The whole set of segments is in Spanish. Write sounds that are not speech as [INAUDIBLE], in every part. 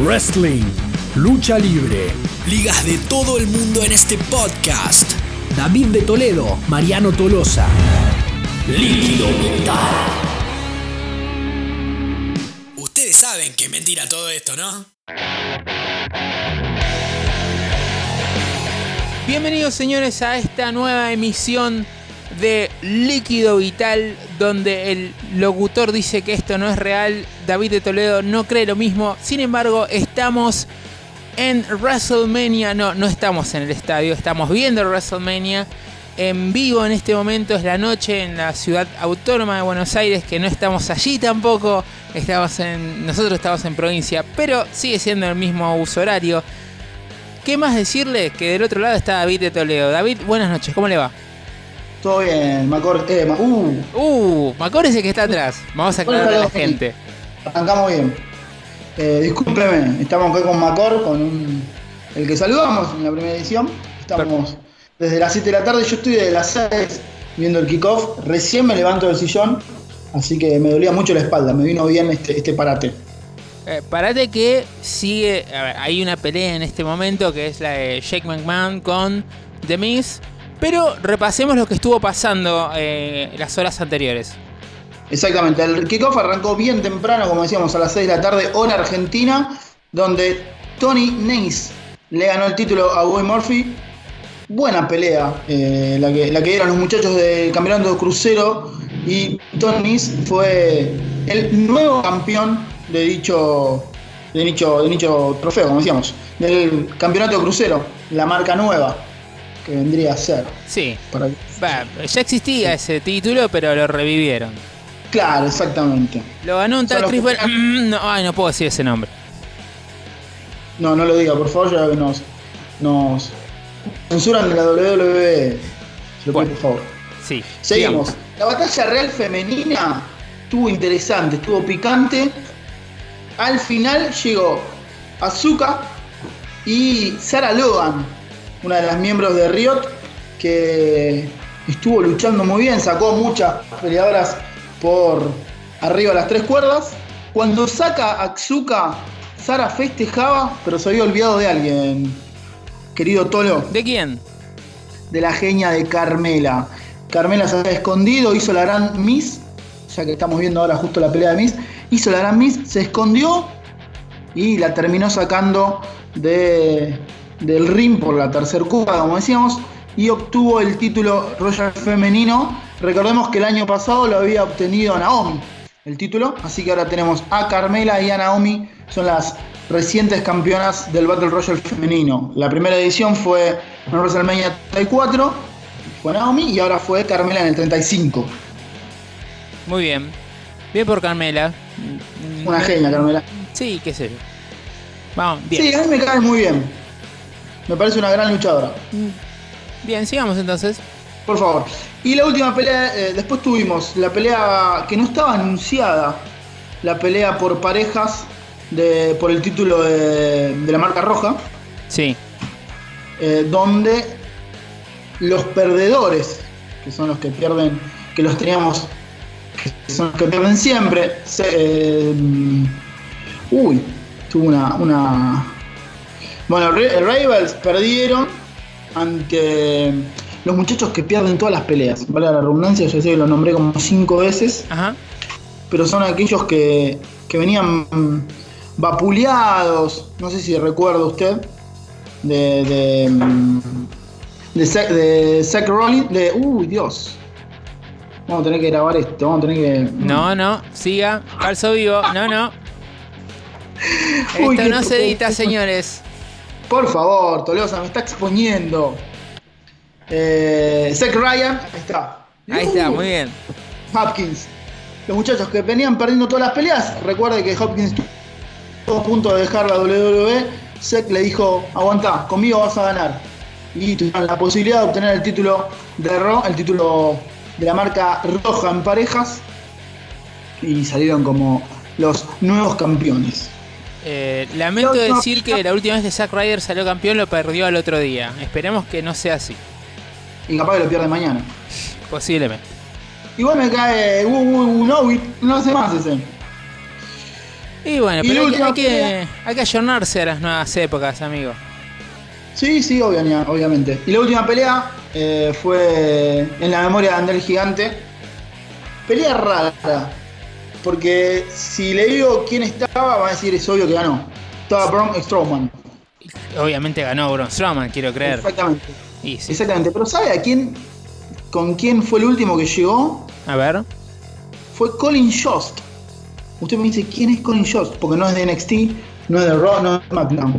wrestling, lucha libre. Ligas de todo el mundo en este podcast. David de Toledo, Mariano Tolosa. Líquido mental. Ustedes saben que es mentira todo esto, ¿no? Bienvenidos señores a esta nueva emisión de Líquido Vital donde el locutor dice que esto no es real, David de Toledo no cree lo mismo, sin embargo estamos en WrestleMania, no, no estamos en el estadio, estamos viendo WrestleMania en vivo en este momento, es la noche en la ciudad autónoma de Buenos Aires, que no estamos allí tampoco, estamos en, nosotros estamos en provincia, pero sigue siendo el mismo uso horario. ¿Qué más decirle que del otro lado está David de Toledo? David, buenas noches, ¿cómo le va? Todo bien, Macor. Eh, ma- uh, Uh, Macor es el que está atrás. Vamos a aclarar a la gente. arrancamos bien. Eh, discúlpeme, estamos acá con Macor, con un- el que saludamos en la primera edición. Estamos desde las 7 de la tarde, yo estoy desde las 6 viendo el kickoff. Recién me levanto del sillón, así que me dolía mucho la espalda, me vino bien este, este parate. Eh, parate que sigue. a ver, hay una pelea en este momento que es la de Jake McMahon con The Miz. Pero repasemos lo que estuvo pasando eh, las horas anteriores. Exactamente, el kickoff arrancó bien temprano, como decíamos, a las 6 de la tarde, hora argentina, donde Tony Nese le ganó el título a Boy Murphy. Buena pelea, eh, la, que, la dieron los muchachos del campeonato crucero y Tony Nese fue el nuevo campeón de dicho, de dicho, de dicho trofeo, como decíamos, del campeonato crucero, la marca nueva que vendría a ser. Sí, Para... ya existía ese título, pero lo revivieron. Claro, exactamente. Lo ganó un tal Chris los- Mm, No, ay, no puedo decir ese nombre. No, no lo diga, por favor, ya que nos, nos censuran de la WWE. Se lo pido, Bueno. por favor. Sí. Seguimos. La batalla real femenina estuvo interesante, estuvo picante. Al final llegó Azuka y Sarah Logan, una de las miembros de Riot, que estuvo luchando muy bien, sacó muchas peleadoras por arriba de las tres cuerdas. Cuando saca a Azuka, Sara festejaba, pero se había olvidado de alguien, querido Tolo ¿De quién? de la genia de Carmela. Carmela se había escondido, hizo la gran Miss, ya que estamos viendo ahora justo la pelea de Miss, hizo la gran Miss, se escondió y la terminó sacando de, del ring por la tercer cuba, como decíamos, y obtuvo el título Royal Femenino. Recordemos que el año pasado lo había obtenido Naomi, el título, así que ahora tenemos a Carmela y a Naomi, son las recientes campeonas del Battle Royale femenino. La primera edición fue en WrestleMania 34, fue Naomi, y ahora fue Carmela en el 35. Muy bien. Bien por Carmela. Una genia, Carmela. Sí, qué sé yo. Vamos, bien. Sí, a mí me cae muy bien. Me parece una gran luchadora. Bien, sigamos entonces. Por favor. Y la última pelea, eh, después tuvimos la pelea que no estaba anunciada, la pelea por parejas de, por el título de, de la marca roja, Sí. eh, donde los perdedores, que son los que pierden, que los teníamos, que son los que pierden siempre, se, eh, uy, tuvo una, una... Bueno, Ri- Rivals perdieron ante los muchachos que pierden todas las peleas. Vale la redundancia, yo sé que lo nombré como cinco veces, Ajá. pero son aquellos que, que venían vapuleados, no sé si recuerda usted, de, de, de, Zack- de Rollins, de, uy Dios, vamos a tener que grabar esto, vamos a tener que... No, no, siga. Falso vivo. No, no. [LAUGHS] Uy, Esto no se edita, señores. Por favor, Tolosa, me está exponiendo. Eh, Zack Ryan, ahí está. Ahí está, Uh, muy bien. Hopkins. Los muchachos que venían perdiendo todas las peleas, recuerde que Hopkins estuvo a punto de dejar la WWE. Zack le dijo, aguantá, conmigo vas a ganar. Y tuvieron la posibilidad de obtener el título de Raw, el título de la marca roja en parejas. Y salieron como los nuevos campeones. Eh, lamento No, no, decir que la última vez que Zack Ryder salió campeón lo perdió al otro día. Esperemos que no sea así. Y capaz que lo pierde mañana. Posiblemente. Igual me cae. Uh, no, hace más ese. Y bueno, Y pero hay, que, hay que ayornarse a las nuevas épocas, amigo. Sí, sí, obvia- obviamente. Y la última pelea eh, fue en la memoria de André el Gigante. Pelea rara. Porque si le digo quién estaba, va a decir es obvio que ganó. Estaba Braun Strowman. Obviamente ganó Braun Strowman, quiero creer. Exactamente. Y sí. Exactamente. Pero ¿sabe a quién? ¿Con quién fue el último que llegó? A ver. Fue Colin Jost. Usted me dice, ¿quién es Colin Jost? Porque no es de NXT, no es de Raw, no es de SmackDown.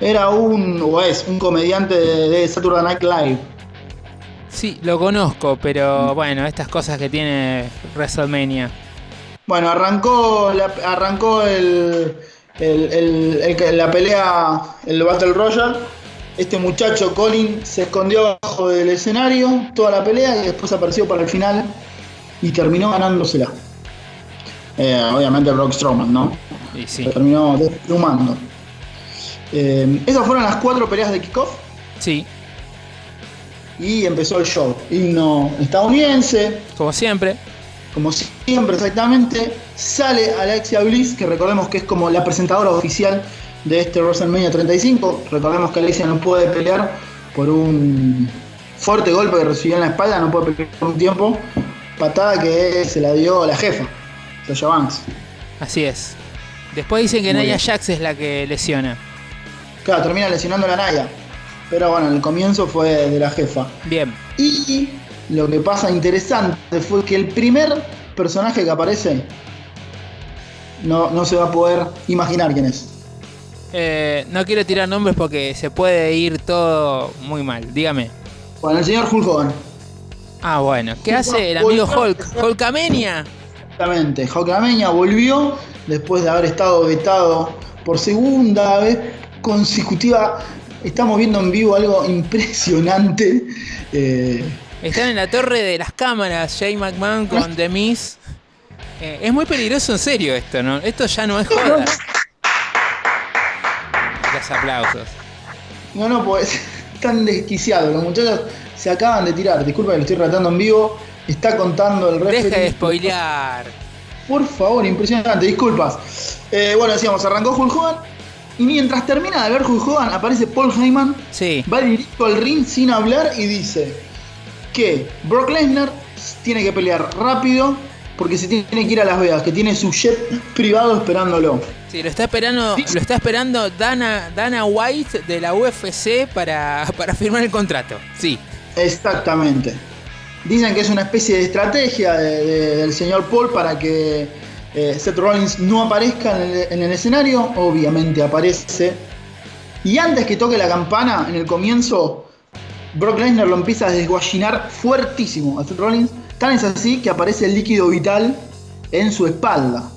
Era un, o es, un comediante de, de Saturday Night Live. Sí, lo conozco, pero bueno, estas cosas que tiene WrestleMania. Bueno, arrancó, la- arrancó el, el- el- el que- la pelea, el Battle Royale. Este muchacho Colin se escondió abajo del escenario toda la pelea y después apareció para el final y terminó ganándosela. Eh, obviamente Brock Strowman, ¿no? Y sí. Terminó desplumando. Eh, esas fueron las cuatro peleas de kickoff Sí, y empezó el show. Himno estadounidense, como siempre. Como siempre exactamente. Sale Alexia Bliss, que recordemos que es como la presentadora oficial de este WrestleMania 35. Recordemos que Alexia no puede pelear por un fuerte golpe que recibió en la espalda, no puede pelear por un tiempo. Patada que se la dio la jefa, Sasha Banks. Así es. Después dicen que Muy bien. Jax es la que lesiona. Claro, termina lesionando a la Naya. Pero bueno, el comienzo fue de la jefa. Bien. Y lo que pasa interesante fue que el primer personaje que aparece no, no se va a poder imaginar quién es. Eh, no quiero tirar nombres porque se puede ir todo muy mal. Dígame. Bueno, el señor Hulk Hogan. Ah, bueno. ¿Qué hace el amigo Hulk? Hulkamania. Exactamente. Hulkamania volvió después de haber estado vetado por segunda vez consecutiva. Estamos viendo en vivo algo impresionante. Eh, Están en la torre de las cámaras, Jay McMahon con The Miz. Eh, es muy peligroso en serio esto, ¿no? Esto ya no es joda. Los aplausos. No, no, pues [LAUGHS] tan desquiciado. Los muchachos se acaban de tirar. Disculpa que lo estoy tratando en vivo. Está contando el referee. Deja de spoilear. Por favor, impresionante. Disculpas. Eh, bueno, decíamos, arrancó Hulk Hogan. Y mientras termina de ver Hulk Hogan, aparece Paul Heyman. Sí. Va directo al ring sin hablar y dice que Brock Lesnar tiene que pelear rápido porque se tiene que ir a Las Vegas, que tiene su jet privado esperándolo. Sí, lo está esperando, lo está esperando Dana, Dana White de la UFC para, para firmar el contrato. Sí. Exactamente. Dicen que es una especie de estrategia de- de- del señor Paul para que eh, Seth Rollins no aparezca en el, en el escenario. Obviamente aparece. Y antes que toque la campana, en el comienzo, Brock Lesnar lo empieza a desguayinar fuertísimo a Seth Rollins. Tan es así que aparece el líquido vital en su espalda.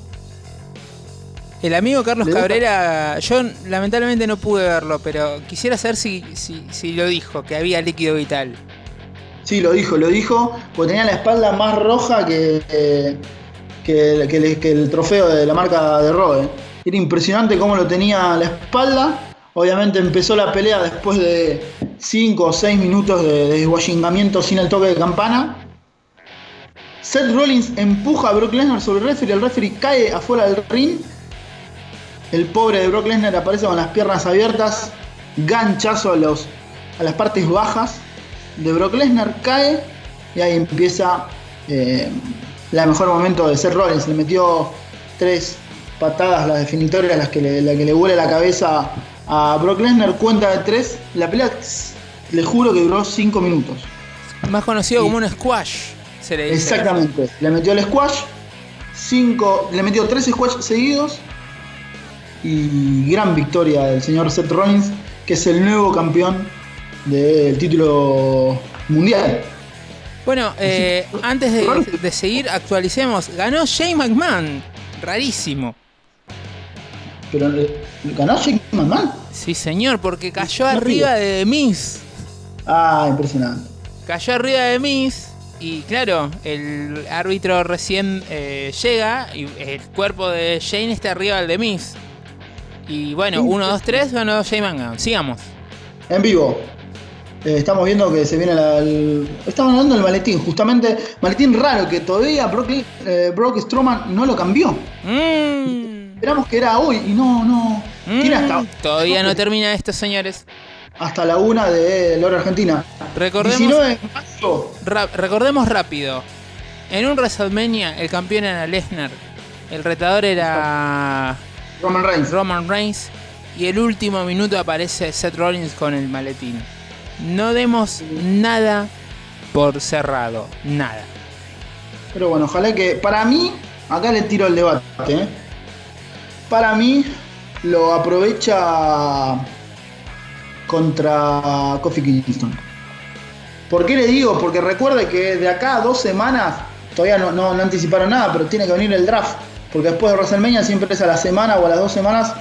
El amigo Carlos Cabrera, yo lamentablemente no pude verlo, pero quisiera saber si, si, si lo dijo, que había líquido vital. Sí, lo dijo, lo dijo, porque tenía la espalda más roja que, eh, que, que el, que el trofeo de la marca de Roe. Era impresionante cómo lo tenía la espalda. Obviamente empezó la pelea después de 5 o 6 minutos de, de desguayingamiento sin el toque de campana. Seth Rollins empuja a Brock Lesnar sobre el referee, el referee cae afuera del ring. El pobre de Brock Lesnar aparece con las piernas abiertas, ganchazo a, los, a las partes bajas de Brock Lesnar, cae y ahí empieza eh, la mejor momento de Seth Rollins. Le metió tres patadas, las definitorias, las que le, la que le vuela la cabeza a Brock Lesnar, cuenta de tres. La pelea, le juro que duró cinco minutos. Más conocido Sí. como un squash, se le dice. Exactamente. Le metió el squash, cinco, le metió tres squash seguidos y gran victoria del señor Seth Rollins, que es el nuevo campeón del título mundial. Bueno, eh, antes de, de seguir, actualicemos. Ganó Jay McMahon. Rarísimo. Pero ganó Jake McMahon. Sí, señor, porque cayó arriba de Miz. Ah, impresionante. Cayó arriba de Miz. Y claro, el árbitro recién eh, llega y el cuerpo de Shane está arriba del de Miz. Y bueno, 1, 2, 3, ganó Jay McMahon. Sigamos. En vivo. Eh, estamos viendo que se viene la, el, Estamos hablando del maletín, justamente. Maletín raro que todavía Brock, eh, Brock Strowman no lo cambió. Mm. Esperamos que era hoy y no, no. Tiene hasta, Mm, Todavía no termina esto, señores. hasta la una de la hora argentina. Recordemos, 19 de marzo. recordemos rápido. En un WrestleMania el campeón era Lesnar. El retador era Roman Reigns. Roman Reigns. Y el último minuto aparece Seth Rollins con el maletín. No demos nada por cerrado. Nada. Pero bueno, ojalá que. Para mí, acá le tiro el debate. ¿eh? Para mí, lo aprovecha contra Kofi Kingston. ¿Por qué le digo? Porque recuerde que de acá a dos semanas, todavía no, no- no anticiparon nada, pero tiene que venir el draft. Porque después de WrestleMania siempre es a la semana o a las dos semanas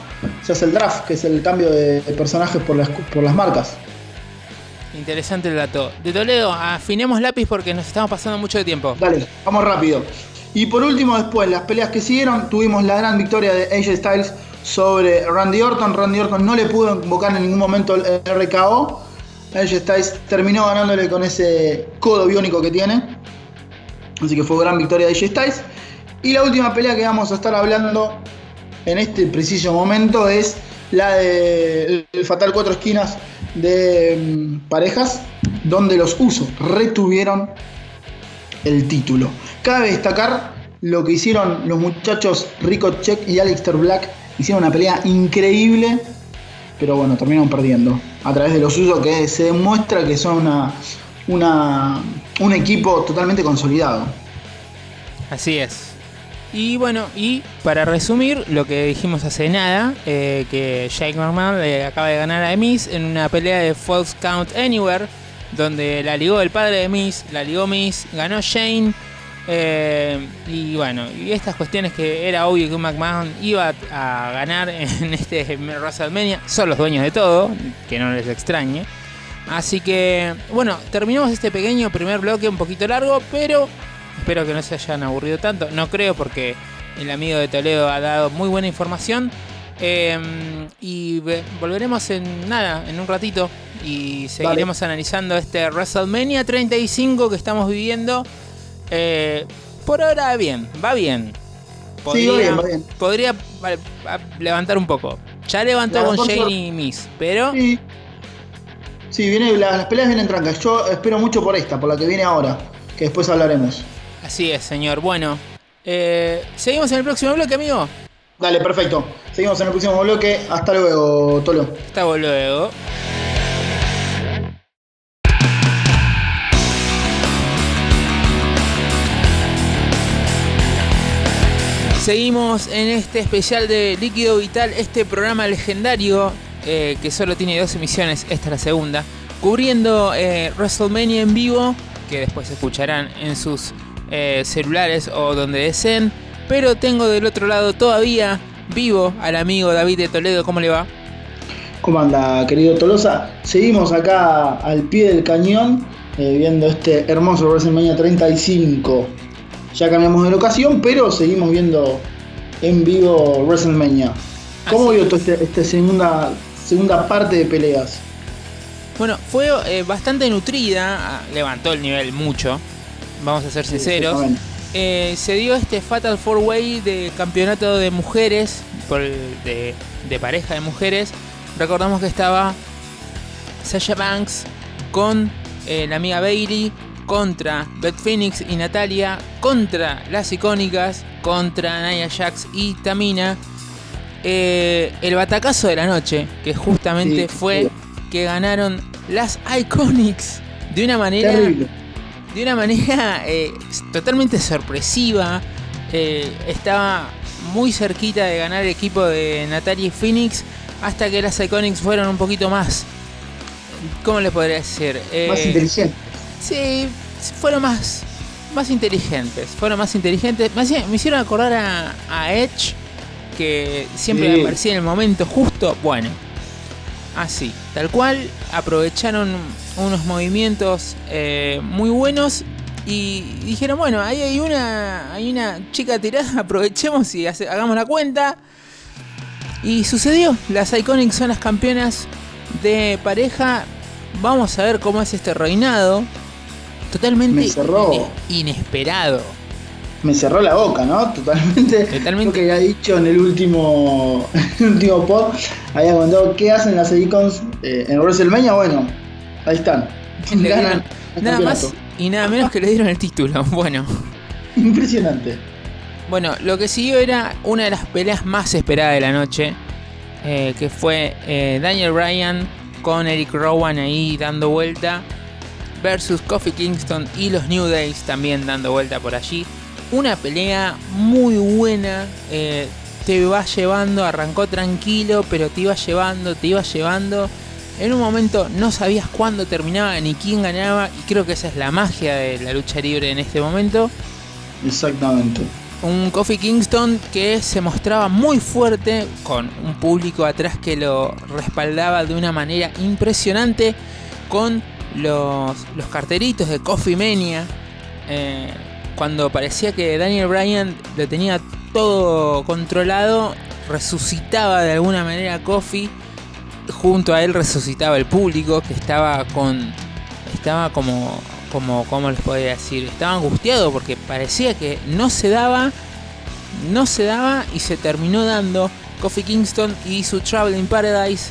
se hace el draft, que es el cambio de, de personajes por las, por las marcas. Interesante el dato. De Toledo, afinemos lápiz porque nos estamos pasando mucho de tiempo. Dale, vamos rápido. Y por último, después, las peleas que siguieron, tuvimos la gran victoria de AJ Styles sobre Randy Orton. Randy Orton no le pudo invocar en ningún momento el RKO. AJ Styles terminó ganándole con ese codo biónico que tiene. Así que fue gran victoria de AJ Styles. Y la última pelea que vamos a estar hablando en este preciso momento es la de el Fatal Cuatro Esquinas de mm, parejas, donde los usos retuvieron el título. Cabe destacar lo que hicieron los muchachos Rico Check y Aleister Black. Hicieron una pelea increíble, pero bueno, terminaron perdiendo. A través de los usos que se demuestra que son una, una, un equipo totalmente consolidado. Así es. Y bueno, y para resumir lo que dijimos hace nada, eh, que Jake McMahon le acaba de ganar a Miz en una pelea de False Count Anywhere, donde la ligó el padre de Miz, la ligó Miz, ganó Shane. eh, y bueno, y estas cuestiones que era obvio que McMahon iba a ganar [LAUGHS] en este WrestleMania, son los dueños de todo, que no les extrañe. Así que, bueno, terminamos este pequeño primer bloque un poquito largo, pero Espero que no se hayan aburrido tanto. No creo porque el amigo de Toledo ha dado muy buena información. Eh, y ve- volveremos en nada, en un ratito. Y seguiremos analizando este WrestleMania 35 que estamos viviendo. Eh, por ahora bien, va bien. Sí, va bien, va bien. podría levantar un poco. Ya levantó con Shane y Miss, pero Sí, sí viene, la- las peleas vienen trancas. Yo espero mucho por esta, por la que viene ahora, que después hablaremos. así es, señor. Bueno, eh, seguimos en el próximo bloque, amigo. Dale, perfecto. Seguimos en el próximo bloque. Hasta luego, Tolo. Hasta luego. Seguimos en este especial de Líquido Vital, este programa legendario eh, que solo tiene dos emisiones, esta es la segunda, cubriendo eh, WrestleMania en vivo, que después escucharán en sus eh, celulares o donde deseen. Pero tengo del otro lado todavía vivo al amigo David de Toledo, ¿cómo le va? ¿Cómo anda, querido Tolosa? Seguimos acá al pie del cañón, eh, viendo este hermoso WrestleMania 35. Ya cambiamos de locación, pero seguimos viendo en vivo WrestleMania. ¿Cómo Así vio esta esta segunda, segunda parte de peleas? Bueno, fue eh, bastante nutrida, ah, levantó el nivel mucho, vamos a ser sinceros. Eh, se dio este Fatal 4-Way de campeonato de mujeres, por de, de pareja de mujeres. Recordamos que estaba Sasha Banks con eh, la amiga Bailey contra Beth Phoenix y Natalia, contra las icónicas, contra Nia Jax y Tamina. Eh, el batacazo de la noche, que justamente Sí, fue sí. que ganaron las Iconics de una manera Terrible. De una manera eh, totalmente sorpresiva. Eh, estaba muy cerquita de ganar el equipo de Natalia y Phoenix hasta que las Iconics fueron un poquito más. ¿Cómo le podría decir? Eh, Más inteligente. Sí, fueron más, más inteligentes. Fueron más inteligentes. Me, hacían- me hicieron acordar a, a Edge, que siempre Sí. aparecía en el momento justo. Bueno, así, tal cual. Aprovecharon unos movimientos eh, muy buenos. Y dijeron, bueno, ahí hay una, hay una chica tirada, [LAUGHS] aprovechemos y hace- hagamos la cuenta. Y sucedió, las Iconics son las campeonas de pareja vamos a ver cómo es este reinado. Totalmente inesperado. Me cerró la boca, ¿no? [LAUGHS] Totalmente. Totalmente. Lo que había dicho en el último, [LAUGHS] en el último pod, había comentado qué hacen las Edicons eh, en WrestleMania. Bueno, ahí están. Le Ganan nada más y nada menos que le dieron el título. [LAUGHS] Bueno, Impresionante. bueno, lo que siguió era una de las peleas más esperadas de la noche, eh, que fue eh, Daniel Bryan con Eric Rowan ahí dando vuelta versus Kofi Kingston y los New Days también dando vuelta por allí. Una pelea muy buena, eh, te va llevando, arrancó tranquilo, pero te iba llevando, te iba llevando. En un momento no sabías cuándo terminaba ni quién ganaba y creo que esa es la magia de la lucha libre en este momento. Exactamente. Un Kofi Kingston que se mostraba muy fuerte, con un público atrás que lo respaldaba de una manera impresionante, con los, los carteritos de Coffee Mania. eh, cuando parecía que Daniel Bryan lo tenía todo controlado, resucitaba de alguna manera Kofi. Junto a él resucitaba el público que estaba con. Estaba como. como ¿Cómo les podría decir? Estaba angustiado porque parecía que no se daba. No se daba y se terminó dando. Kofi Kingston y su Traveling Paradise.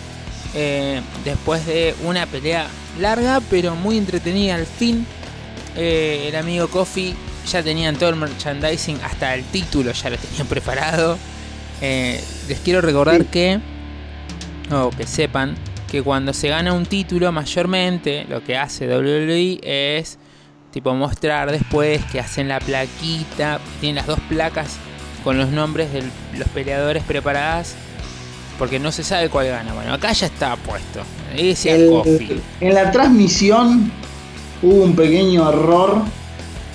eh, después de una pelea larga pero muy entretenida al fin. eh, el amigo Kofi ya tenían todo el merchandising, hasta el título ya lo tenían preparado. Eh, les quiero recordar Sí. que, o que sepan, que cuando se gana un título, mayormente lo que hace WWE es tipo mostrar después que hacen la plaquita, tienen las dos placas con los nombres de los peleadores preparadas, porque no se sabe cuál gana. Bueno, acá ya está puesto. Decía El- en la transmisión hubo un pequeño error.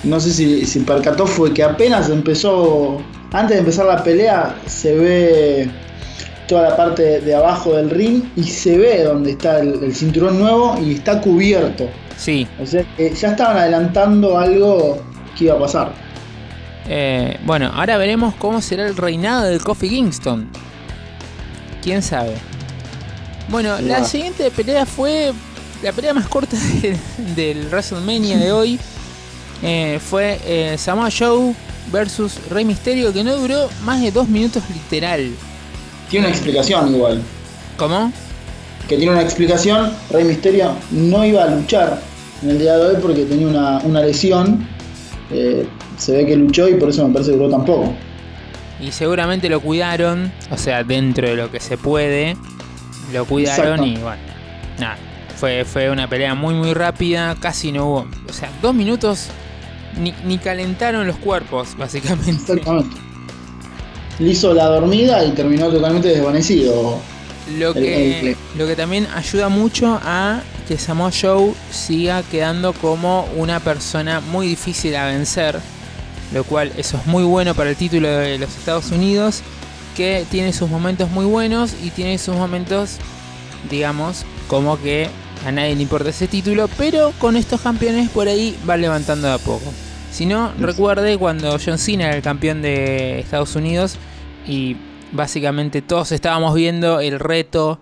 No sé si, si percató, fue que apenas empezó, antes de empezar la pelea, se ve toda la parte de abajo del ring y se ve donde está el, el cinturón nuevo y está cubierto. Sí, O sea ya estaban adelantando algo que iba a pasar. Eh, bueno, ahora veremos cómo será el reinado de Kofi Kingston. ¿Quién sabe? Bueno, la siguiente pelea fue la pelea más corta [LAUGHS] de- del WrestleMania de hoy. Eh, fue eh, Samoa Joe versus Rey Mysterio que no duró más de dos minutos literal. Tiene una explicación igual. ¿Cómo? que tiene una explicación. Rey Misterio no iba a luchar en el día de hoy porque tenía una, una lesión. Eh, se ve que luchó y por eso me parece que duró tan poco. Y seguramente lo cuidaron, o sea, dentro de lo que se puede, lo cuidaron y bueno, nada. Fue, fue una pelea muy muy rápida, casi no hubo, o sea, dos minutos ni, ni calentaron los cuerpos, [LAUGHS] básicamente. Exactamente. Le hizo la dormida y terminó totalmente desvanecido. Lo que, el- lo que también ayuda mucho a que Samoa Joe siga quedando como una persona muy difícil a vencer. Lo cual eso es muy bueno para el título de los Estados Unidos. Que tiene sus momentos muy buenos y tiene sus momentos, digamos, como que a nadie le importa ese título. Pero con estos campeones por ahí va levantando de a poco. Si no, recuerde cuando John Cena era el campeón de Estados Unidos y básicamente todos estábamos viendo el reto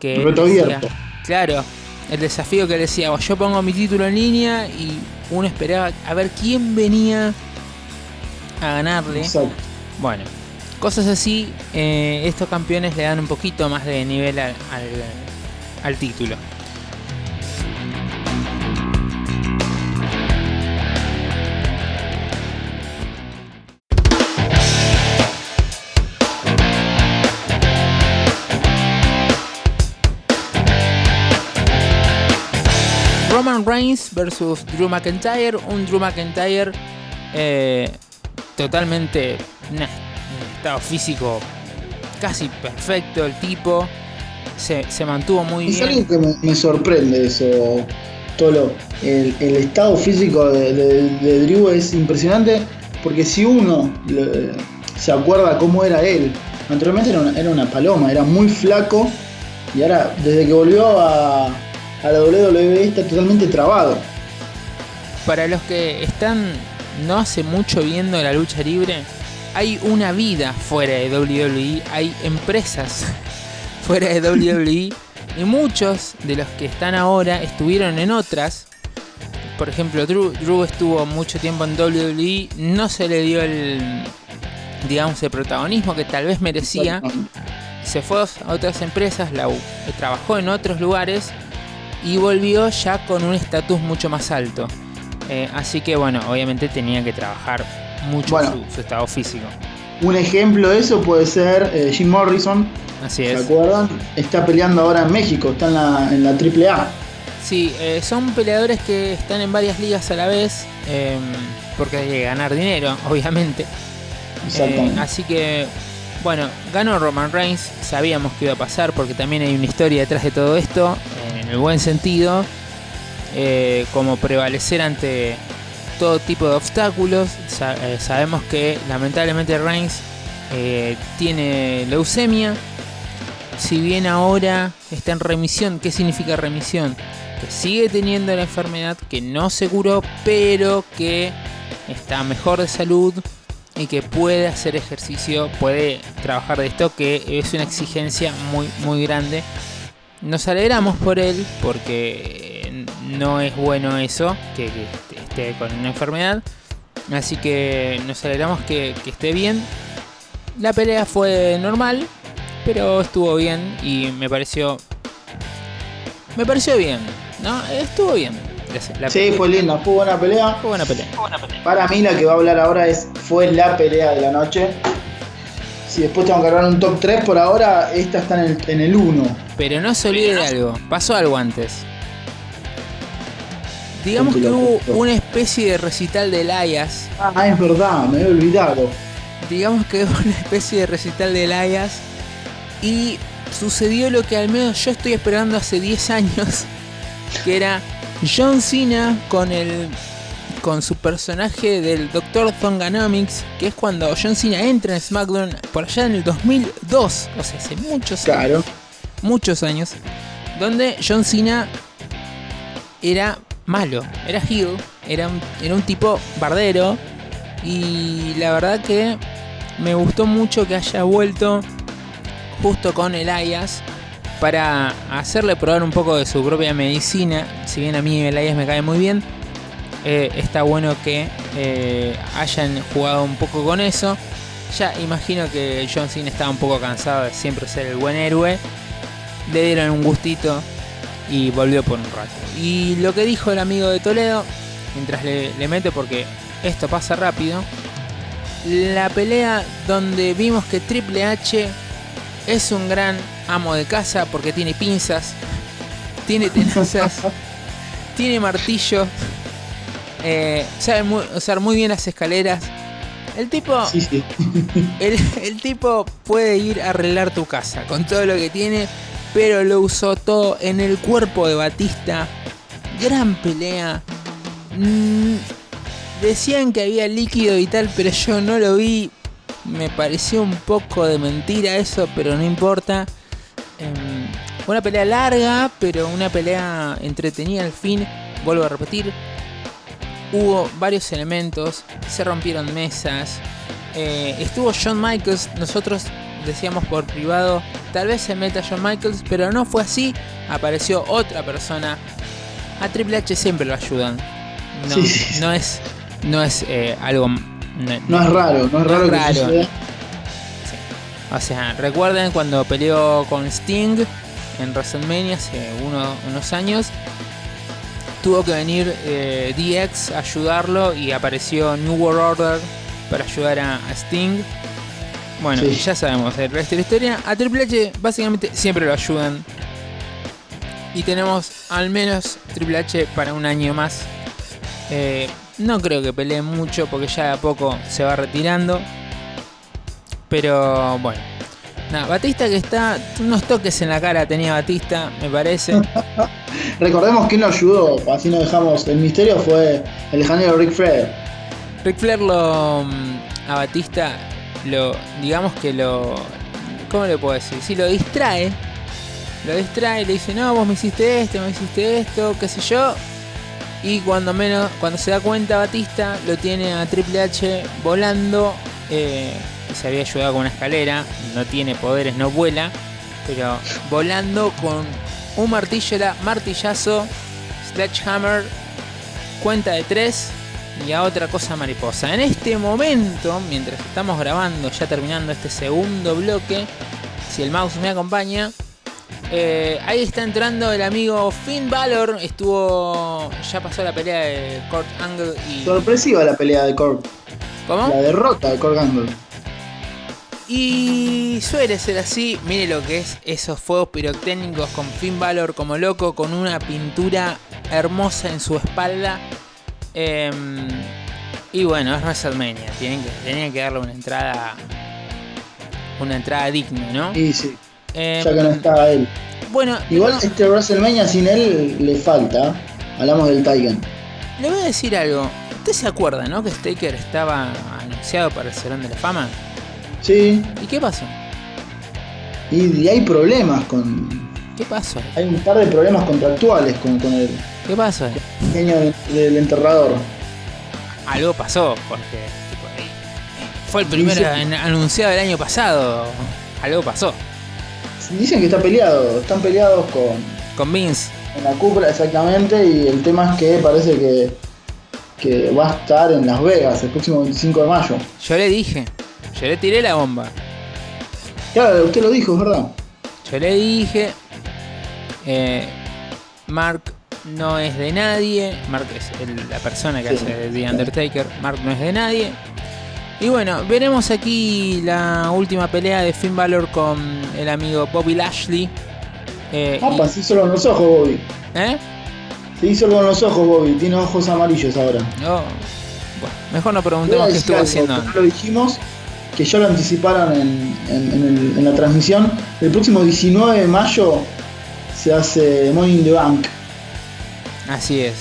que El reto decía. abierto. Claro, el desafío que decía, "Oh, yo pongo mi título en línea y uno esperaba a ver quién venía a ganarle. Exacto. Bueno, cosas así, eh, estos campeones le dan un poquito más de nivel al, al, al título. Roman Reigns versus Drew McIntyre. Un Drew McIntyre eh, totalmente nah, en estado físico casi perfecto el tipo. Se, se mantuvo muy Es bien. algo que me, me sorprende eso, Tolo. El, el estado físico de, de- de Drew es impresionante porque si uno le- se acuerda cómo era él, anteriormente era una, era una paloma, era muy flaco y ahora desde que volvió a, a la WWE está totalmente trabado. Para los que están no hace mucho viendo la lucha libre, hay una vida fuera de WWE, hay empresas [LAUGHS] fuera de WWE y muchos de los que están ahora estuvieron en otras. Por ejemplo, Drew, Drew estuvo mucho tiempo en WWE, no se le dio el, digamos, el protagonismo que tal vez merecía. Se fue a otras empresas, la, trabajó en otros lugares y volvió ya con un estatus mucho más alto. Eh, así que bueno, obviamente tenía que trabajar mucho su, estado físico. Un ejemplo de eso puede ser eh, Jim Morrison. Así es. ¿Se acuerdan? Está peleando ahora en México, está en la, en la AAA. Sí, eh, son peleadores que están en varias ligas a la vez, porque hay que ganar dinero, [LAUGHS] obviamente. Exactamente. así que, bueno, ganó Roman Reigns, sabíamos que iba a pasar, porque también hay una historia detrás de todo esto, en el buen sentido. Eh, como prevalecer ante todo tipo de obstáculos. Eh, sabemos que lamentablemente Reigns eh, tiene leucemia. Si bien ahora está en remisión, ¿qué significa remisión? Que sigue teniendo la enfermedad, que no se curó, pero que está mejor de salud y que puede hacer ejercicio, puede trabajar de esto, que es una exigencia muy, muy grande. Nos alegramos por él porque no es bueno eso, que, esté con una enfermedad. Así que nos alegramos que, esté bien. La pelea fue normal, pero estuvo bien y me pareció. Me pareció bien, ¿no? Estuvo bien. sí, fue linda, fue buena pelea. Fue buena pelea. Para mí la que va a hablar ahora es fue la pelea de la noche. Si después tengo que agarrar un top 3 por ahora, esta está en el, 1. Pero no se olvide de algo, pasó algo antes. Digamos que hubo una especie de recital de Elias. Ah, es verdad, me he olvidado. Digamos que hubo una especie de recital de Elias. Y sucedió lo que al menos yo estoy esperando hace 10 años. [LAUGHS] Que era John Cena con el. Con su personaje del Dr. Zonganomics. Que es cuando John Cena entra en SmackDown por allá en el 2002. O sea, hace muchos claro. años. Muchos años. Donde John Cena era malo, era heel, era un, era un tipo bardero y la verdad que me gustó mucho que haya vuelto justo con Elias para hacerle probar un poco de su propia medicina. Si bien a mí Elias me cae muy bien, eh, está bueno que eh, hayan jugado un poco con eso. Ya imagino que John Cena estaba un poco cansado de siempre ser el buen héroe. Le dieron un gustito y volvió por un rato. Y lo que dijo el amigo de Toledo, mientras le, mete porque esto pasa rápido, la pelea donde vimos que Triple H es un gran amo de casa porque tiene pinzas, tiene tenazas, [LAUGHS] tiene martillo, eh, sabe usar muy bien las escaleras. El tipo, [LAUGHS] El, el tipo puede ir a arreglar tu casa con todo lo que tiene pero lo usó todo en el cuerpo de Batista. Gran pelea. Mm, decían que había líquido y tal, pero yo no lo vi. Me pareció un poco de mentira eso, pero no importa. Em, una pelea larga, pero una pelea entretenida al fin. Vuelvo a repetir. Hubo varios elementos, se rompieron mesas. Eh, estuvo John Michaels, nosotros decíamos por privado, tal vez se meta John Michaels, pero no fue así. Apareció otra persona. A Triple H siempre lo ayudan. No, es, no es eh, algo. No, es raro, no es raro. Que O sea, recuerden cuando peleó con Sting en WrestleMania hace unos años. Tuvo que venir eh, DX a ayudarlo y apareció New World Order para ayudar a Sting bueno, ya sabemos el resto de la historia. A Triple H básicamente siempre lo ayudan. Y tenemos al menos Triple H para un año más. Eh, no creo que pelee mucho porque ya de a poco se va retirando. Pero bueno. Nada, Batista que está. Unos toques en la cara tenía Batista, me parece. [LAUGHS] Recordemos quién lo ayudó, así no dejamos. El misterio fue el Rick Flair. Rick Flair lo. Mm, a Batista lo, digamos que lo, ¿cómo le puedo decir? Si lo distrae, lo distrae, le dice, no, vos me hiciste esto, me hiciste esto, qué sé yo. Y cuando menos, cuando se da cuenta Batista, lo tiene a Triple H volando. Eh, se había ayudado con una escalera, no tiene poderes, no vuela, pero volando con un martillo era martillazo, sledgehammer, cuenta de tres y a otra cosa mariposa. En este momento, mientras estamos grabando, ya terminando este segundo bloque, si el mouse me acompaña, eh, ahí está entrando el amigo Finn Balor. Estuvo. Ya pasó la pelea de Kurt Angle y. Sorpresiva la pelea de Kurt. ¿Cómo? La derrota de Kurt Angle. Y suele ser así. Mire lo que es esos fuegos pirotécnicos con Finn Balor como loco, con una pintura hermosa en su espalda. Em, y bueno, es WrestleMania. Tienen que, tenían que darle una entrada. Una entrada digna, ¿no? Y sí, Em, ya que no estaba él. Bueno, Igual no, este WrestleMania sin él le falta. Hablamos del Tigan. le voy a decir algo. ¿Usted se acuerda, no? Que Staker estaba anunciado para el Salón de la Fama. Sí, ¿Y qué pasó? y, y hay problemas con. ¿Qué pasó? Hay un par de problemas contractuales con, con el ¿Qué pasó? diseño del, del enterrador. Algo pasó, porque tipo, eh, fue el primero anunciado el año pasado. Algo pasó. Dicen que está peleado, están peleados con, Con Vince. con la cúpula exactamente y el tema es que parece que, que va a estar en Las Vegas el próximo 25 de mayo. Yo le dije. Yo le tiré la bomba. Claro, usted lo dijo, es verdad. Yo le dije. eh, Mark no es de nadie. Mark es el- la persona que Sí. hace The Undertaker. Mark no es de nadie. Y bueno, veremos aquí la última pelea de Finn Balor con el amigo Bobby Lashley. Eh, y- Apa, se hizo con los ojos, Bobby. ¿Eh? Se hizo con los ojos, Bobby. Tiene ojos amarillos ahora. No. Bueno, mejor no preguntemos qué estuvo algo, haciendo. no lo dijimos, que ya lo anticiparon en, en- en el- en la transmisión. El próximo 19 de mayo se hace Money in the Bank. Así es.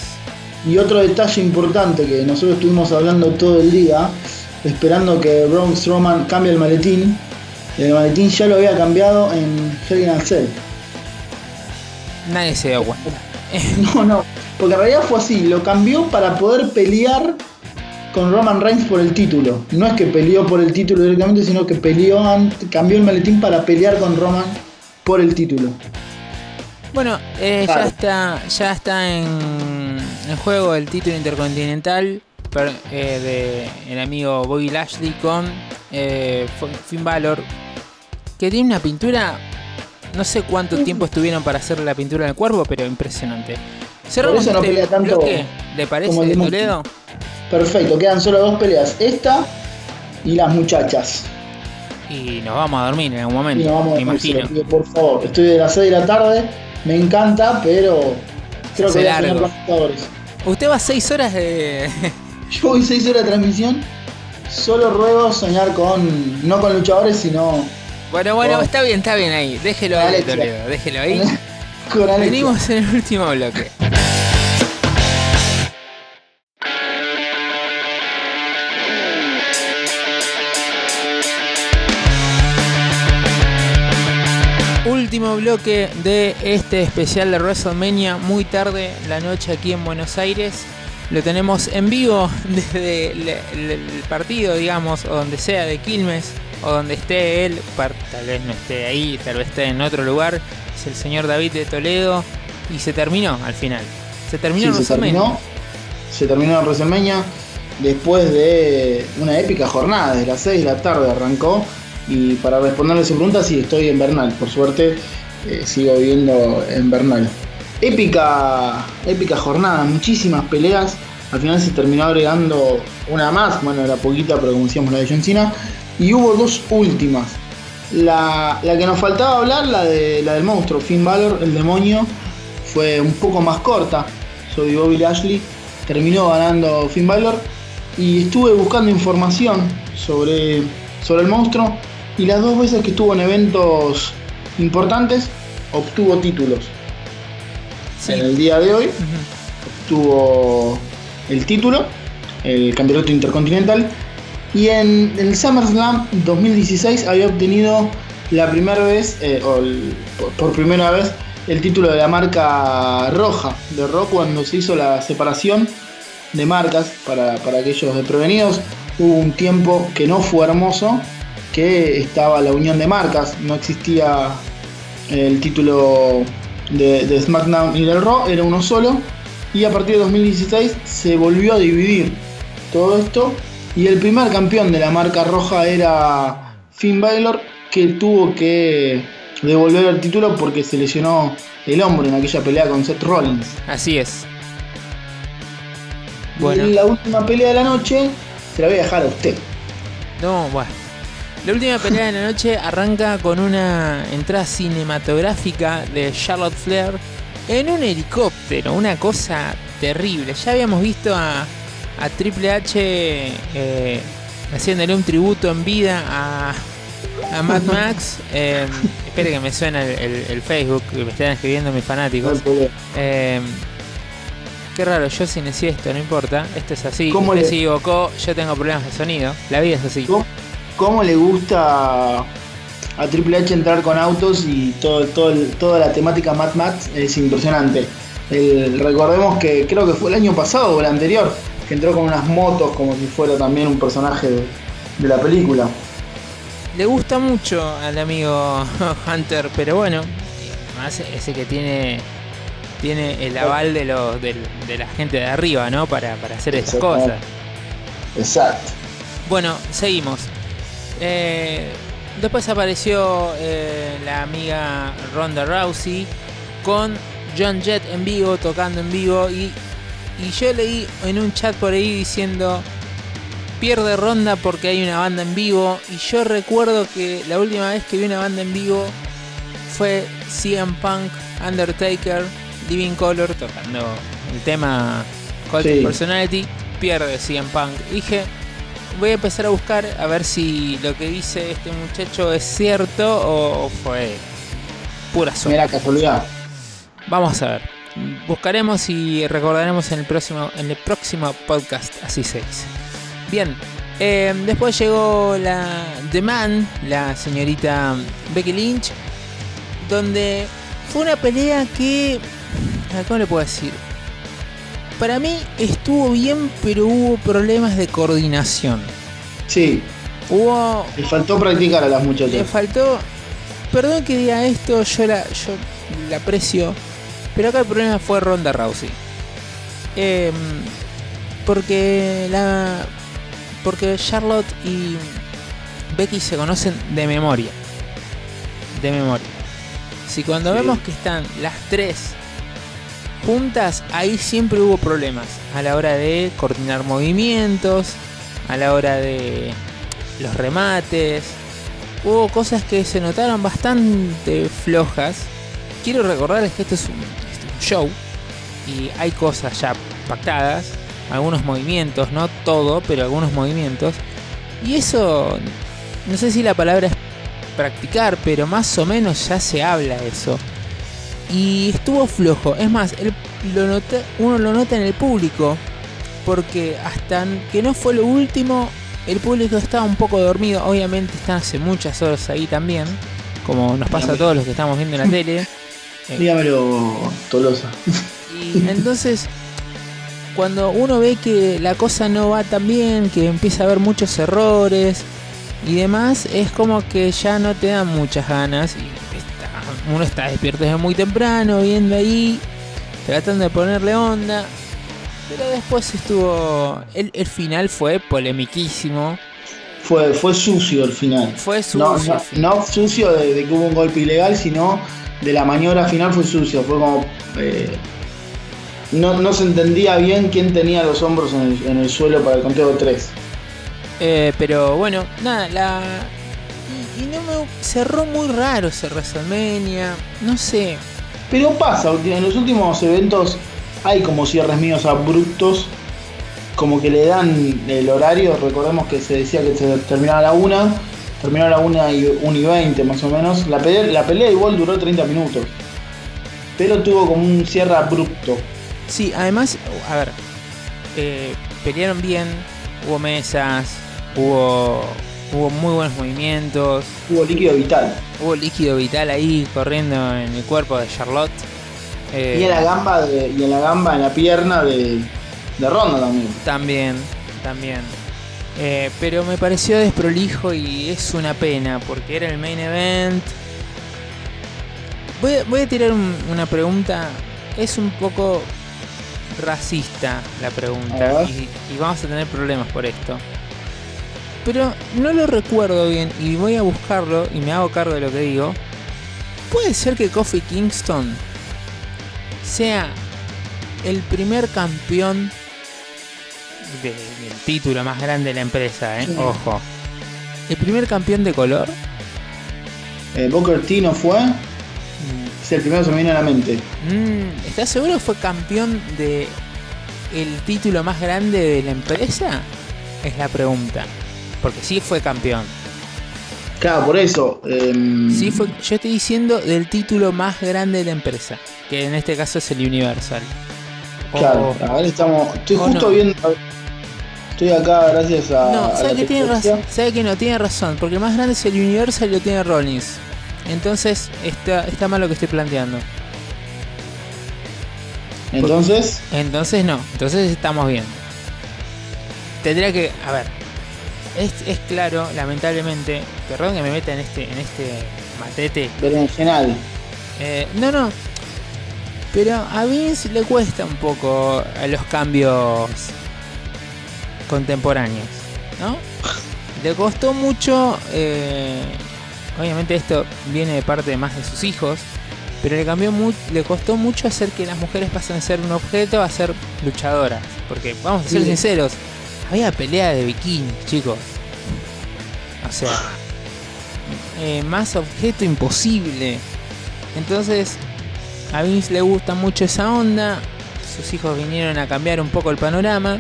Y otro detalle importante que nosotros estuvimos hablando todo el día, esperando que Braun Strowman cambie el maletín. El maletín ya lo había cambiado en Hell in a Cell. Nadie se dio cuenta. [LAUGHS] No, no, porque en realidad fue así, lo cambió para poder pelear con Roman Reigns por el título. No es que peleó por el título directamente, sino que peleó cambió el maletín para pelear con Roman por el título. Bueno, eh, ya está, ya está en, en juego el título intercontinental per- eh, de el amigo Bobby Lashley con eh, Finn Balor, que tiene una pintura. No sé cuánto tiempo estuvieron para hacerle la pintura en el cuerpo, pero impresionante. Cerramos eso no este pelea tanto bloque, ¿Le parece como el de. Toledo? Perfecto, quedan solo dos peleas, esta y las muchachas. Y nos vamos a dormir en algún Y momento, nos vamos me a imagino. decir, pido, por favor. Estoy de las 6 de la tarde, me encanta, pero creo que voy a tener. Usted va seis horas de. [LAUGHS] Yo voy 6 horas de transmisión, solo ruego soñar con, no con luchadores, sino Bueno, bueno, está bien, está bien ahí. Déjelo ahí. Toledo, déjelo ahí. [LAUGHS] con. Venimos en el último bloque. Último bloque de este especial de WrestleMania, muy tarde la noche aquí en Buenos Aires. Lo tenemos en vivo [LAUGHS] desde el, el- partido, digamos, o donde sea de Quilmes, o donde esté él, tal vez no esté ahí, tal vez esté en otro lugar. Es el señor David de Toledo y se terminó al final. Se terminó Sí, el se terminó. Se terminó el WrestleMania después de una épica jornada, desde las 6 de la tarde arrancó. Y para responderle su pregunta, sí, estoy en Bernal. Por suerte, eh, sigo viviendo en Bernal. Épica, épica jornada, muchísimas peleas. Al final se terminó agregando una más, bueno, era poquita, pero como decíamos, la de John Cena. Y hubo dos últimas. La, la que nos faltaba hablar, la, de, la del monstruo, Finn Balor, el demonio, fue un poco más corta. Soy Bobby Lashley, terminó ganando Finn Balor. Y estuve buscando información sobre, sobre el monstruo. Y las dos veces que estuvo en eventos importantes, obtuvo títulos. Sí. En el día de hoy obtuvo el título, el campeonato intercontinental, y en el SummerSlam 2016 había obtenido la primera vez, eh, por primera vez, el título de la marca roja de Rock cuando se hizo la separación de marcas para, para aquellos desprevenidos. Hubo un tiempo que no fue hermoso, que estaba la unión de marcas, no existía el título de, de SmackDown y del Raw era uno solo. Y a partir de 2016 se volvió a dividir todo esto. Y el primer campeón de la marca roja era Finn Balor, que tuvo que devolver el título porque se lesionó el hombro en aquella pelea con Seth Rollins. Así es. Bueno. Y la última pelea de la noche se la voy a dejar a usted. No, bueno. La última pelea de la noche arranca con una entrada cinematográfica de Charlotte Flair en un helicóptero, una cosa terrible. Ya habíamos visto a, a Triple H eh, haciéndole un tributo en vida a, a Mad Max. [LAUGHS] Eh, espere que me suena el, Facebook, que me están escribiendo mis fanáticos. Eh, qué raro, yo sin decir esto, no importa. Esto es así. ¿Cómo Usted le- se equivocó, yo tengo problemas de sonido. La vida es así. ¿Cómo, cómo le gusta a Triple H entrar con autos y todo, todo toda la temática Mad Max es impresionante? El- recordemos que creo que fue el año pasado o el anterior que entró con unas motos como si fuera también un personaje de, de la película. Le gusta mucho al amigo [LAUGHS] Hunter, pero bueno, además ese que tiene tiene el aval de los de la gente de arriba, ¿no? Para, para hacer estas cosas. Exacto. Bueno, seguimos. Eh, después apareció eh, la amiga Ronda Rousey con John Jett en vivo, tocando en vivo. Y, y yo leí en un chat por ahí diciendo: pierde Ronda porque hay una banda en vivo. Y yo recuerdo que la última vez que vi una banda en vivo fue CM Punk, Undertaker, Living Color tocando el tema Cult Sí. Personality. Pierde CM Punk. Dije, voy a empezar a buscar a ver si lo que dice este muchacho es cierto o fue pura suerte. Mira casualidad. Vamos a ver. Buscaremos y recordaremos en el próximo, en el próximo podcast, así se dice. Bien. eh, después llegó la The Man, la señorita Becky Lynch, donde fue una pelea que, ¿cómo le puedo decir? Para mí estuvo bien, pero hubo problemas de coordinación. Sí, Hubo le faltó practicar a las le muchachas. faltó. Perdón que diga esto, yo la, yo la aprecio. Pero acá el problema fue Ronda Rousey. Em, porque la. Porque Charlotte y Becky se conocen de memoria. De memoria. Si cuando Sí. vemos que están las tres juntas, ahí siempre hubo problemas. A la hora de coordinar movimientos, a la hora de los remates. Hubo cosas que se notaron bastante flojas. Quiero recordarles que esto es un show y hay cosas ya pactadas, algunos movimientos, no todo, pero algunos movimientos. Y eso, no sé si la palabra es practicar, pero más o menos ya se habla eso. Y estuvo flojo. Es más, lo nota- uno lo nota en el público. Porque hasta que no fue lo último, el público estaba un poco dormido. Obviamente están hace muchas horas ahí también. Como nos pasa a todos los que estamos viendo en la tele. [LAUGHS] Dígamelo, Tolosa. Y entonces, cuando uno ve que la cosa no va tan bien, que empieza a haber muchos errores y demás, es como que ya no te dan muchas ganas. Y está- uno está despierto desde muy temprano, viendo ahí, tratando de ponerle onda. Pero después estuvo. El, el final fue polemiquísimo. Fue, fue sucio el final. Fue No, sucio. no, no sucio de, de que hubo un golpe ilegal, sino de la maniobra final fue sucio. Fue como. eh, no, no se entendía bien quién tenía los hombros en el, en el suelo para el conteo de 3. Eh, pero bueno, nada, la. Y, y no me. Cerró muy raro ese WrestleMania. No sé. Pero pasa, en los últimos eventos hay como cierres míos abruptos, como que le dan el horario. Recordemos que se decía que se terminaba a la 1, terminó a la 1 y, 1 y 20 más o menos. La pelea, la pelea igual duró 30 minutos, pero tuvo como un cierre abrupto. Sí, además, a ver. eh, pelearon bien. Hubo mesas. Hubo. Hubo muy buenos movimientos. Tuvo líquido vital. Hubo líquido vital ahí corriendo en el cuerpo de Charlotte. Eh, Y en la gamba, de- y en la gamba, en la pierna de, de Ronda también. También, también. Eh, pero me pareció desprolijo y es una pena porque era el main event. voy, a- voy a tirar un- una pregunta. Es un poco racista la pregunta. y vamos a tener problemas por esto. Pero no lo recuerdo bien y voy a buscarlo y me hago cargo de lo que digo. ¿Puede ser que Kofi Kingston sea el primer campeón de- del título más grande de la empresa? eh? Sí. Ojo. ¿El primer campeón de color? Eh, Booker T no fue. Mm, Es el primero que se me viene a la mente. Mm, ¿Estás seguro que fue campeón de el título más grande de la empresa? Es la pregunta. Porque sí fue campeón. Claro, por eso. em, Sí fue, yo estoy diciendo del título más grande de la empresa. Que en este caso es el Universal. O- Claro, a ver, estamos. Estoy justo no. viendo. Estoy acá gracias a. no, a sabe la que tiene razón. Sabe que no, tiene razón. Porque el más grande es el Universal y lo tiene Rollins. Entonces está, está mal lo que estoy planteando. Entonces, Entonces no, entonces estamos bien. Tendría que, a ver, es, es claro, lamentablemente, perdón que me meta en este, en este matete. berenjenal. Eh, no, no. Pero a Vince le cuesta un poco a los cambios contemporáneos, ¿no? Le costó mucho, eh, obviamente esto viene de parte más de sus hijos, pero le cambió mu- le costó mucho hacer que las mujeres pasen de ser un objeto a ser luchadoras. Porque vamos a ser Sí. sinceros, había pelea de bikini, chicos. O sea, eh, más objeto imposible. Entonces, a Vince le gusta mucho esa onda. Sus hijos vinieron a cambiar un poco el panorama.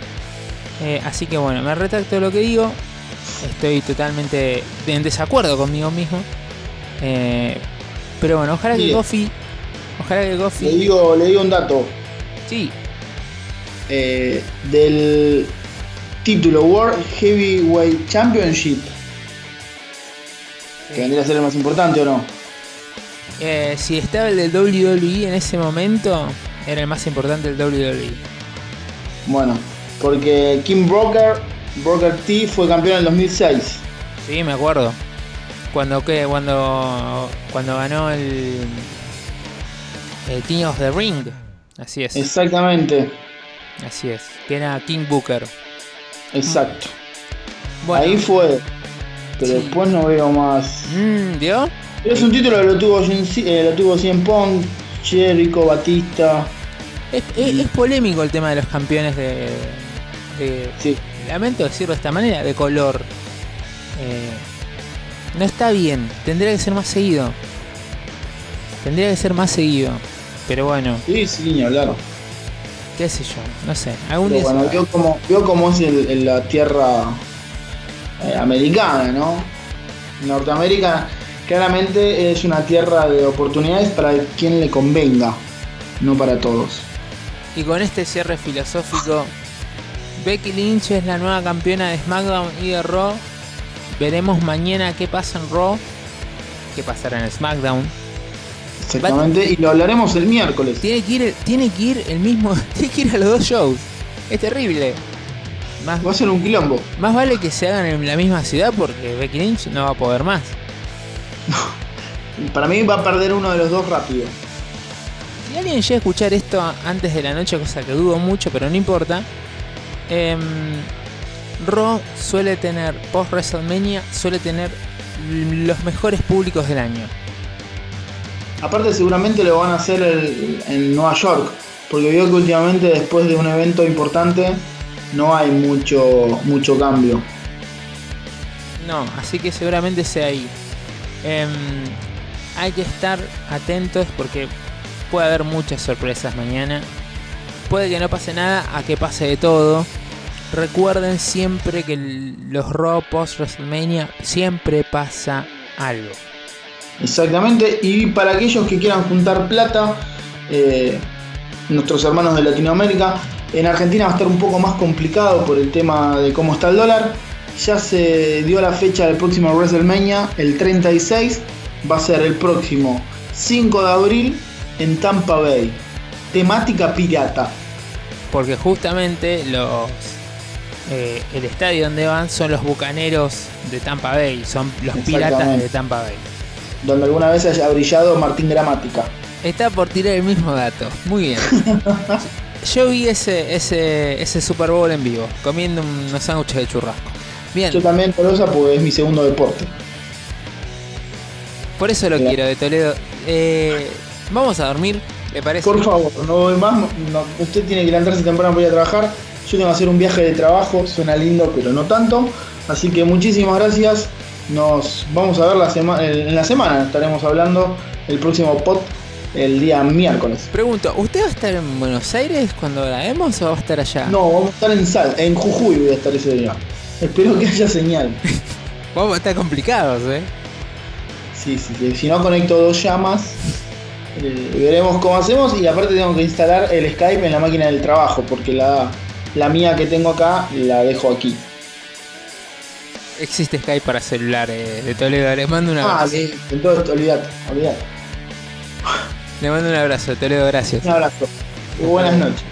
Eh, así que bueno, me retracto de lo que digo. Estoy totalmente en desacuerdo conmigo mismo. Eh, pero bueno, ojalá que Bien. Goffy. Ojalá que Le Goffy. digo, le digo un dato. Sí, eh, del título World Heavyweight Championship. Que vendría a ser el más importante o no. eh, si estaba el del WWE en ese momento, era el más importante del. WWE. Bueno, porque Kim Broker, Broker T fue campeón en el 2006. Sí, me acuerdo. Cuando que cuando cuando ganó el el King of the Ring. Así es. Exactamente, Así es. Que era King Booker. exacto. Bueno, Ahí fue. Pero Sí. después no veo más. mm, ¿vio? Es un título que lo tuvo, eh, lo tuvo CM Punk, Jericho, Batista. Es, es- es polémico el tema de los campeones de, de- Sí, lamento decirlo de esta manera, de color. Eh, no está bien, tendría que ser más seguido. Tendría que ser más seguido. Pero bueno, sí, sí, ni hablar. qué sé yo, no sé. Algún Pero día se bueno, vio cómo, vio cómo es el- el- la tierra eh, americana, ¿no? Norteamérica claramente es una tierra de oportunidades para quien le convenga, no para todos. Y con este cierre filosófico, Becky Lynch es la nueva campeona de SmackDown y de Raw. Veremos mañana qué pasa en Raw, qué pasará en SmackDown. Exactamente, y lo hablaremos el miércoles. Tiene que ir, tiene que ir el mismo, [LAUGHS] tiene que ir a los dos shows. Es terrible. Más, Va a ser un quilombo. más vale que se hagan en la misma ciudad porque Becky Lynch no va a poder más. Para mí va a perder uno de los dos rápido. Si alguien llega a escuchar esto antes de la noche, cosa que dudo mucho, pero no importa. Em, Raw suele tener, post WrestleMania, suele tener los mejores públicos del año. Aparte seguramente lo van a hacer el- en Nueva York, porque veo que últimamente después de un evento importante no hay mucho, mucho cambio. No, así que seguramente sea ahí. Em, hay que estar atentos porque puede haber muchas sorpresas mañana. Puede que no pase nada, a que pase de todo. Recuerden siempre que los Raw post WrestleMania siempre pasa algo. Exactamente, y para aquellos que quieran juntar plata, eh, nuestros hermanos de Latinoamérica, en Argentina va a estar un poco más complicado por el tema de cómo está el dólar. Ya se dio la fecha del próximo WrestleMania, el 36, va a ser el próximo 5 de abril en Tampa Bay. Temática pirata. Porque justamente los eh, el estadio donde van son los bucaneros de Tampa Bay, son los piratas de Tampa Bay. donde alguna vez haya brillado Martín Gramática. Está por tirar el mismo dato. Muy bien. [LAUGHS] Yo vi ese, ese, ese Super Bowl en vivo, comiendo unos sándwiches de churrasco. Bien, Yo también Tolosa porque es mi segundo deporte. por eso lo quiero de Toledo. Eh, vamos a dormir, ¿le parece? Por favor, no voy más. no- usted tiene que levantarse temprano para ir a trabajar. Yo tengo que hacer un viaje de trabajo. Suena lindo, pero no tanto. Así que muchísimas gracias. Nos vamos a ver la semana. En la semana estaremos hablando el próximo pod el día miércoles. Pregunto, ¿usted va a estar en Buenos Aires cuando grabemos o va a estar allá? No, vamos a estar en Sal, en Jujuy voy a estar ese día. Espero que haya señal. [LAUGHS] Vamos a estar complicados, ¿eh? Sí, sí, sí. Si no conecto dos llamas, eh, veremos cómo hacemos. Y aparte tengo que instalar el Skype en la máquina del trabajo, porque la, la mía que tengo acá la dejo aquí. Existe Skype para celular eh, de Toledo. Les mando un Ah, abrazo. sí, entonces olvídate, olvídate. Le mando un abrazo, Toledo, gracias. Un abrazo. Y buenas noches.